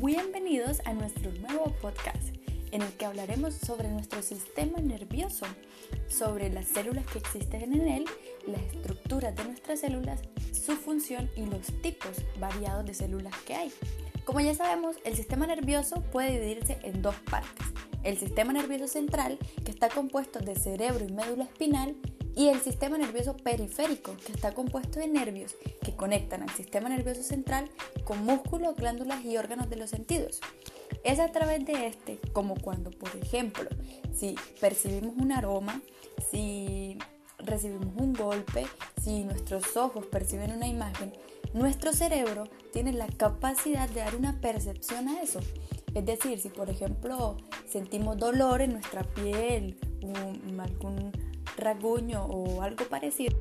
Bienvenidos a nuestro nuevo podcast en el que hablaremos sobre nuestro sistema nervioso, sobre las células que existen en él, las estructuras de nuestras células, su función y los tipos variados de células que hay. Como ya sabemos, el sistema nervioso puede dividirse en dos partes. El sistema nervioso central, que está compuesto de cerebro y médula espinal, y el sistema nervioso periférico, que está compuesto de nervios que conectan al sistema nervioso central con músculos, glándulas y órganos de los sentidos. Es a través de este, como cuando, por ejemplo, si percibimos un aroma, si recibimos un golpe, si nuestros ojos perciben una imagen, nuestro cerebro tiene la capacidad de dar una percepción a eso. Es decir, si por ejemplo sentimos dolor en nuestra piel, algún rasguño o algo parecido,